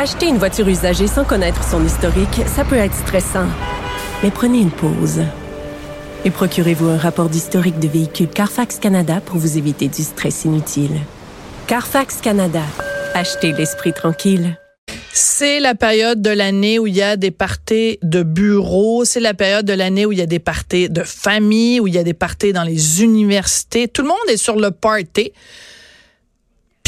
Acheter une voiture usagée sans connaître son historique, ça peut être stressant. Mais prenez une pause. Et procurez-vous un rapport d'historique de véhicule Carfax Canada pour vous éviter du stress inutile. Carfax Canada. Achetez l'esprit tranquille. C'est la période de l'année où il y a des parties de bureaux, c'est la période de l'année où il y a des parties de famille, où il y a des parties dans les universités. Tout le monde est sur le party.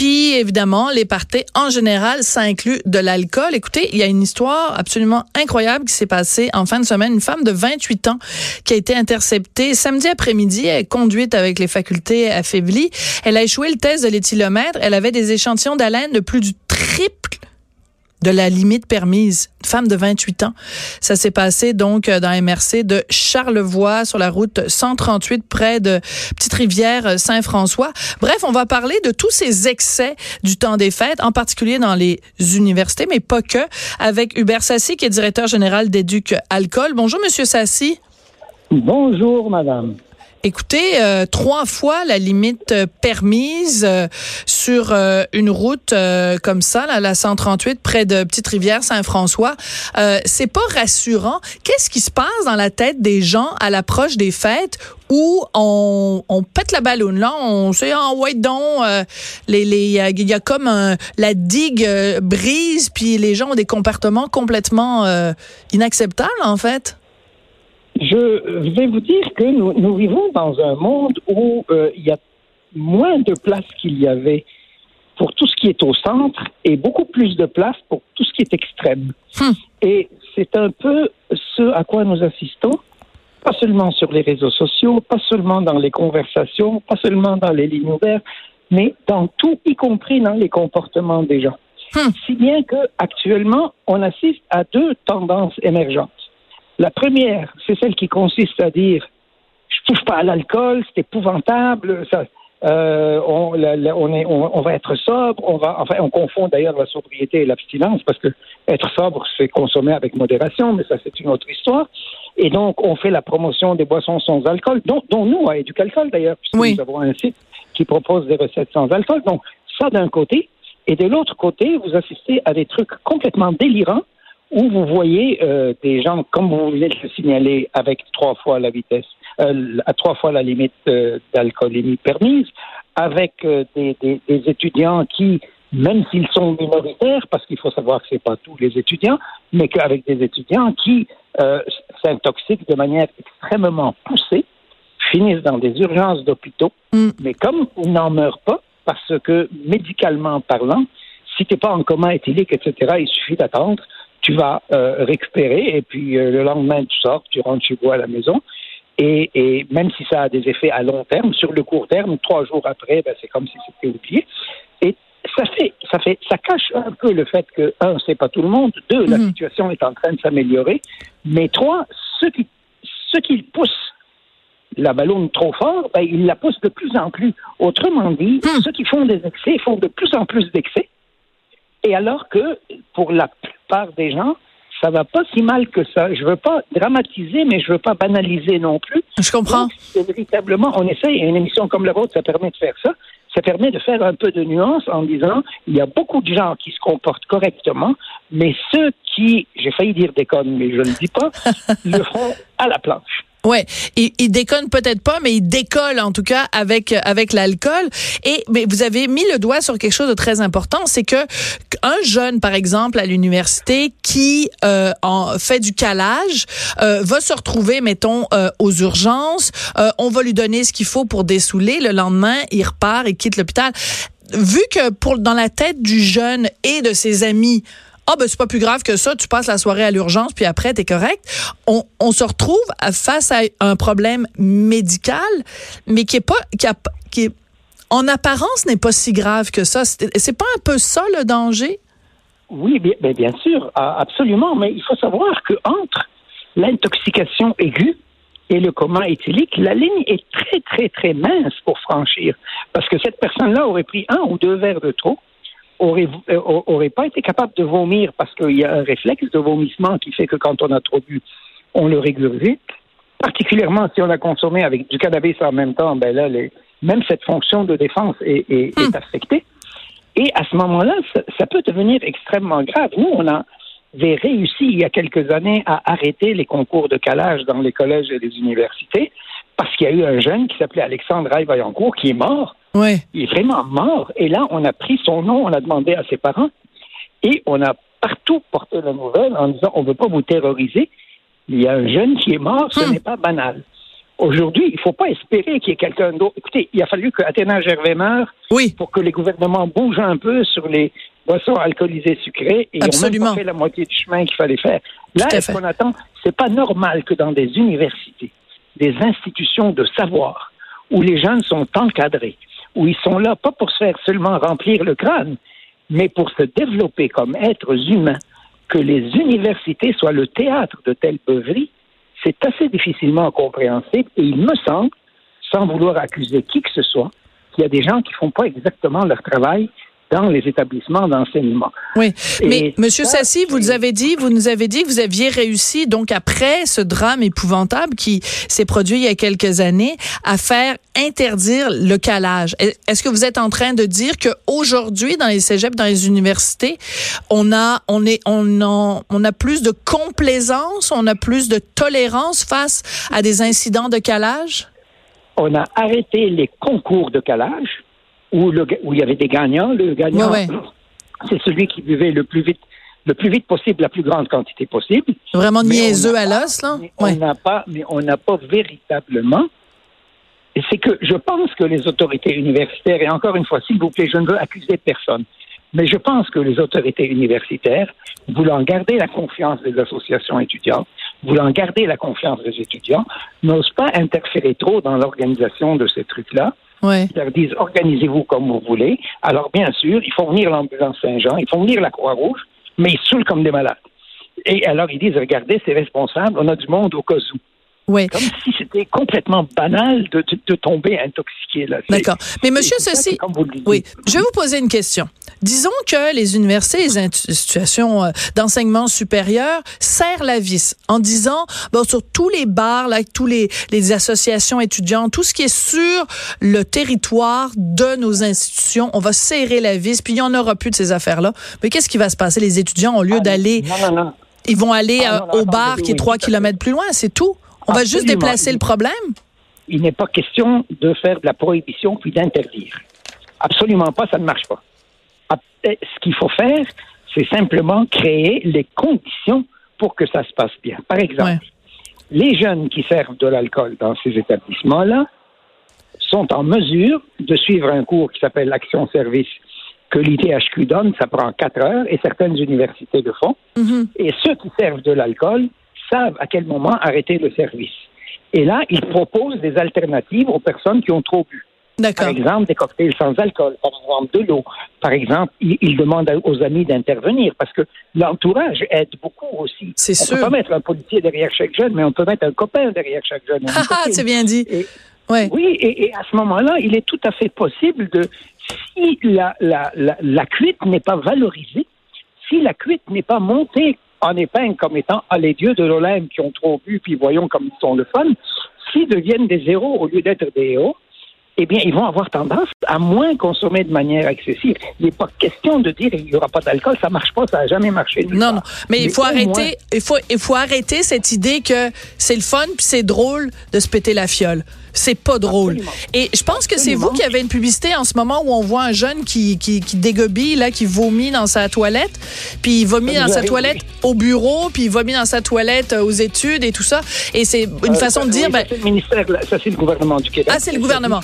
Puis évidemment, les parties en général, ça inclut de l'alcool. Écoutez, il y a une histoire absolument incroyable qui s'est passée en fin de semaine. Une femme de 28 ans qui a été interceptée samedi après-midi, conduite avec les facultés affaiblies. Elle a échoué le test de l'éthylomètre. Elle avait des échantillons d'haleine de plus du triple de la limite permise. Femme de 28 ans. Ça s'est passé donc euh, dans MRC de Charlevoix sur la route 138 près de Petite Rivière euh, Saint-François. Bref, on va parler de tous ces excès du temps des fêtes, en particulier dans les universités, mais pas que, avec Hubert Sassi, qui est directeur général d'Éduc Alcool. Bonjour, Monsieur Sassi. Bonjour, madame. Écoutez, euh, trois fois la limite euh, permise euh, sur une route comme ça, là, la 138 près de Petite Rivière Saint-François, c'est pas rassurant. Qu'est-ce qui se passe dans la tête des gens à l'approche des fêtes où on, on pète la ballonne là, on sait en white don, les les il y, a comme un, la digue brise puis les gens ont des comportements complètement inacceptables en fait. Je vais vous dire que nous, nous vivons dans un monde où euh, il y a moins de place qu'il y avait pour tout ce qui est au centre et beaucoup plus de place pour tout ce qui est extrême. Hmm. Et c'est un peu ce à quoi nous assistons, pas seulement sur les réseaux sociaux, pas seulement dans les conversations, pas seulement dans les lignes ouvertes, mais dans tout, y compris dans les comportements des gens. Hmm. Si bien que actuellement, on assiste à deux tendances émergentes. La première, c'est celle qui consiste à dire je touche pas à l'alcool, c'est épouvantable, ça, euh, on, on, est, on, va être sobre, on va, enfin, on confond d'ailleurs la sobriété et l'abstinence parce que être sobre, c'est consommer avec modération, mais ça, c'est une autre histoire. Et donc, on fait la promotion des boissons sans alcool, dont, dont nous, à Éducalcool d'ailleurs, puisque nous avons un site qui propose des recettes sans alcool. Donc, ça d'un côté. Et de l'autre côté, vous assistez à des trucs complètement délirants où vous voyez euh, des gens, comme vous venez de le signaler, avec trois fois la vitesse, euh, à trois fois la limite euh, d'alcoolémie permise, avec euh, des, des, des, étudiants qui, même s'ils sont minoritaires, parce qu'il faut savoir que c'est pas tous les étudiants, mais qu'avec des étudiants qui euh, s'intoxiquent de manière extrêmement poussée, finissent dans des urgences d'hôpitaux, Mm. mais comme ils n'en meurent pas, parce que médicalement parlant, si tu n'es pas en coma éthylique, etc., il suffit d'attendre tu vas euh, récupérer et puis euh, le lendemain tu sors, tu rentres chez toi à la maison. Et, et, même si ça a des effets à long terme, sur le court terme, trois jours après, ben, c'est comme si c'était oublié. Et ça fait, ça fait, ça cache un peu le fait que un, c'est pas tout le monde. Deux, la Mhm. situation est en train de s'améliorer. Mais trois, ceux qui, ceux qui poussent la ballonne trop fort, ben, ils la poussent de plus en plus. Autrement dit, Mhm. ceux qui font des excès font de plus en plus d'excès. Et alors que, pour la plupart des gens, ça va pas si mal que ça. Je veux pas dramatiser, mais je veux pas banaliser non plus. Je comprends. Donc, c'est véritablement, on essaye, et une émission comme la vôtre, ça permet de faire ça. Ça permet de faire un peu de nuance en disant, il y a beaucoup de gens qui se comportent correctement, mais ceux qui, j'ai failli dire déconnent, mais je ne dis pas, le font à la planche. Ouais, il, il déconne peut-être pas, mais il décolle en tout cas avec avec l'alcool. Et mais vous avez mis le doigt sur quelque chose de très important, c'est que un jeune, par exemple, à l'université qui euh, en fait du calage euh, va se retrouver, mettons, euh, aux urgences. Euh, on va lui donner ce qu'il faut pour dessouler. Le lendemain, il repart et quitte l'hôpital. Vu que pour dans la tête du jeune et de ses amis ah ben c'est pas plus grave que ça, tu passes la soirée à l'urgence puis après t'es correct. On, on se retrouve face à un problème médical, mais qui est pas qui, a, qui est, en apparence n'est pas si grave que ça. C'est pas un peu ça le danger? Oui, bien, bien sûr, absolument, mais il faut savoir que entre l'intoxication aiguë et le coma éthylique, la ligne est très, très, très mince pour franchir. Parce que cette personne-là aurait pris un ou deux verres de trop, aurait, euh, aurait pas été capable de vomir parce qu'il y a un réflexe de vomissement qui fait que quand on a trop bu, on le régurgite. Particulièrement si on a consommé avec du cannabis en même temps, ben là, les- même cette fonction de défense est, est- est affectée. Et à ce moment-là, ça, ça, peut devenir extrêmement grave. Nous, on avait réussi il y a quelques années à arrêter les concours de calage dans les collèges et les universités parce qu'il y a eu un jeune qui s'appelait Alexandre Vaillancourt qui est mort. Oui. Il est vraiment mort. Et là, on a pris son nom, on a demandé à ses parents et on a partout porté la nouvelle en disant on ne veut pas vous terroriser. Il y a un jeune qui est mort, ce Hmm. n'est pas banal. Aujourd'hui, il ne faut pas espérer qu'il y ait quelqu'un d'autre. Écoutez, il a fallu que Athéna Gervais meure Oui. pour que les gouvernements bougent un peu sur les boissons alcoolisées sucrées et Absolument. ils ont même pas fait la moitié du chemin qu'il fallait faire. Là, ce qu'on attend, c'est pas normal que dans des universités, des institutions de savoir, où les jeunes sont encadrés, où ils sont là pas pour se faire seulement remplir le crâne, mais pour se développer comme êtres humains, que les universités soient le théâtre de telles beuveries, c'est assez difficilement compréhensible et il me semble, sans vouloir accuser qui que ce soit, qu'il y a des gens qui font pas exactement leur travail dans les établissements d'enseignement. Oui, Et mais Monsieur Sassi, vous nous avez dit, vous nous avez dit que vous aviez réussi donc après ce drame épouvantable qui s'est produit il y a quelques années à faire interdire le calage. Est- Est-ce que vous êtes en train de dire que aujourd'hui dans les cégeps, dans les universités, on a on est on a, on a plus de complaisance, on a plus de tolérance face à des incidents de calage? On a arrêté les concours de calage où, le- où il y avait des gagnants. Le gagnant, Ouais, c'est celui qui buvait le plus vite, le plus vite possible, la plus grande quantité possible. Vraiment Mais niaiseux à l'os là. mais Ouais. On n'a pas, mais on n'a pas véritablement. Et c'est que je pense que les autorités universitaires, et encore une fois, s'il vous plaît, je ne veux accuser personne, mais je pense que les autorités universitaires, voulant garder la confiance des associations étudiantes, voulant garder la confiance des étudiants, n'osent pas interférer trop dans l'organisation de ces trucs-là. Ils leur disent organisez-vous comme vous voulez. Alors, bien sûr, ils font venir l'ambulance Saint-Jean, ils font venir la Croix-Rouge, mais ils saoulent comme des malades. Et alors, ils disent regardez, c'est responsable, on a du monde au cas où. Comme si c'était complètement banal de, de, de tomber intoxiqué. là. D'accord. Mais Monsieur Ceci, c'est comme vous le dites. Oui, je vais vous poser une question. Disons que les universités, les institutions euh, d'enseignement supérieur serrent la vis en disant, bon, sur tous les bars, là, tous les, les associations étudiantes, tout ce qui est sur le territoire de nos institutions, on va serrer la vis, puis il n'y en aura plus de ces affaires-là. Mais qu'est-ce qui va se passer? Les étudiants, au lieu Ah, d'aller, Non, non, non. ils vont aller Ah, euh, non, au bar qui est trois kilomètres plus loin, c'est tout. On va juste déplacer le problème? Il n'est pas question de faire de la prohibition puis d'interdire. Absolument pas, ça ne marche pas. Après, Ce qu'il faut faire, c'est simplement créer les conditions pour que ça se passe bien. Par exemple, Ouais. les jeunes qui servent de l'alcool dans ces établissements-là sont en mesure de suivre un cours qui s'appelle l'action-service que l'ITHQ donne, ça prend quatre heures et certaines universités le font. Mhm. Et ceux qui servent de l'alcool savent à quel moment arrêter le service. Et là, ils proposent des alternatives aux personnes qui ont trop bu. Par exemple, des cocktails sans alcool, par exemple de l'eau. Par exemple, ils, demandent aux amis d'intervenir parce que l'entourage aide beaucoup aussi. C'est on sûr. peut pas mettre un policier derrière chaque jeune, mais on peut mettre un copain derrière chaque jeune. Ah, ah, c'est bien dit. Et- Ouais. oui, et, et à ce moment-là, il est tout à fait possible de, si la, la, la, la cuite n'est pas valorisée, si la cuite n'est pas montée en épingle comme étant ah, les dieux de l'Olympe qui ont trop bu, puis voyons comme ils sont le fun, s'ils deviennent des héros au lieu d'être des héros, eh bien, ils vont avoir tendance à moins consommer de manière excessive. Il n'est pas question de dire il n'y aura pas d'alcool, ça marche pas, ça n'a jamais marché. Non, non. Mais, il faut au arrêter, moins- il faut, il faut arrêter cette idée que c'est le fun puis c'est drôle de se péter la fiole. C'est pas drôle. Absolument. Et je pense que c'est vous qui avez une publicité en ce moment où on voit un jeune qui, qui, qui dégobille, là, qui vomit dans sa toilette, puis il vomit dans sa toilette au bureau, puis il vomit dans sa toilette euh, aux études et tout ça. Et c'est une Euh, façon de dire, oui, ben, ça, c'est le ministère, ça c'est le gouvernement du Québec. Ah, c'est le gouvernement.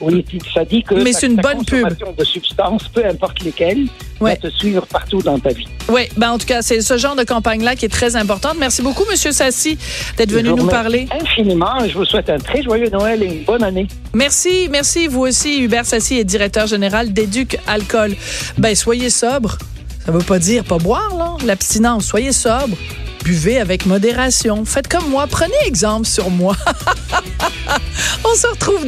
Oui, puis ça dit que Mais ta- c'est une ta bonne pub. de substances, peu importe lesquelles, Ouais. va te suivre partout dans ta vie. oui, ben en tout cas, c'est ce genre de campagne-là qui est très importante. Merci beaucoup, Monsieur Sassi, d'être venu nous parler. Infiniment. Je vous souhaite un très joyeux Noël et une bonne année. Merci, merci. Vous aussi, Hubert Sassi est directeur général d'Éduc Alcool. Ben, soyez sobre. Ça veut pas dire pas boire, là. L'abstinence. Soyez sobre. Buvez avec modération. Faites comme moi. Prenez exemple sur moi. On se retrouve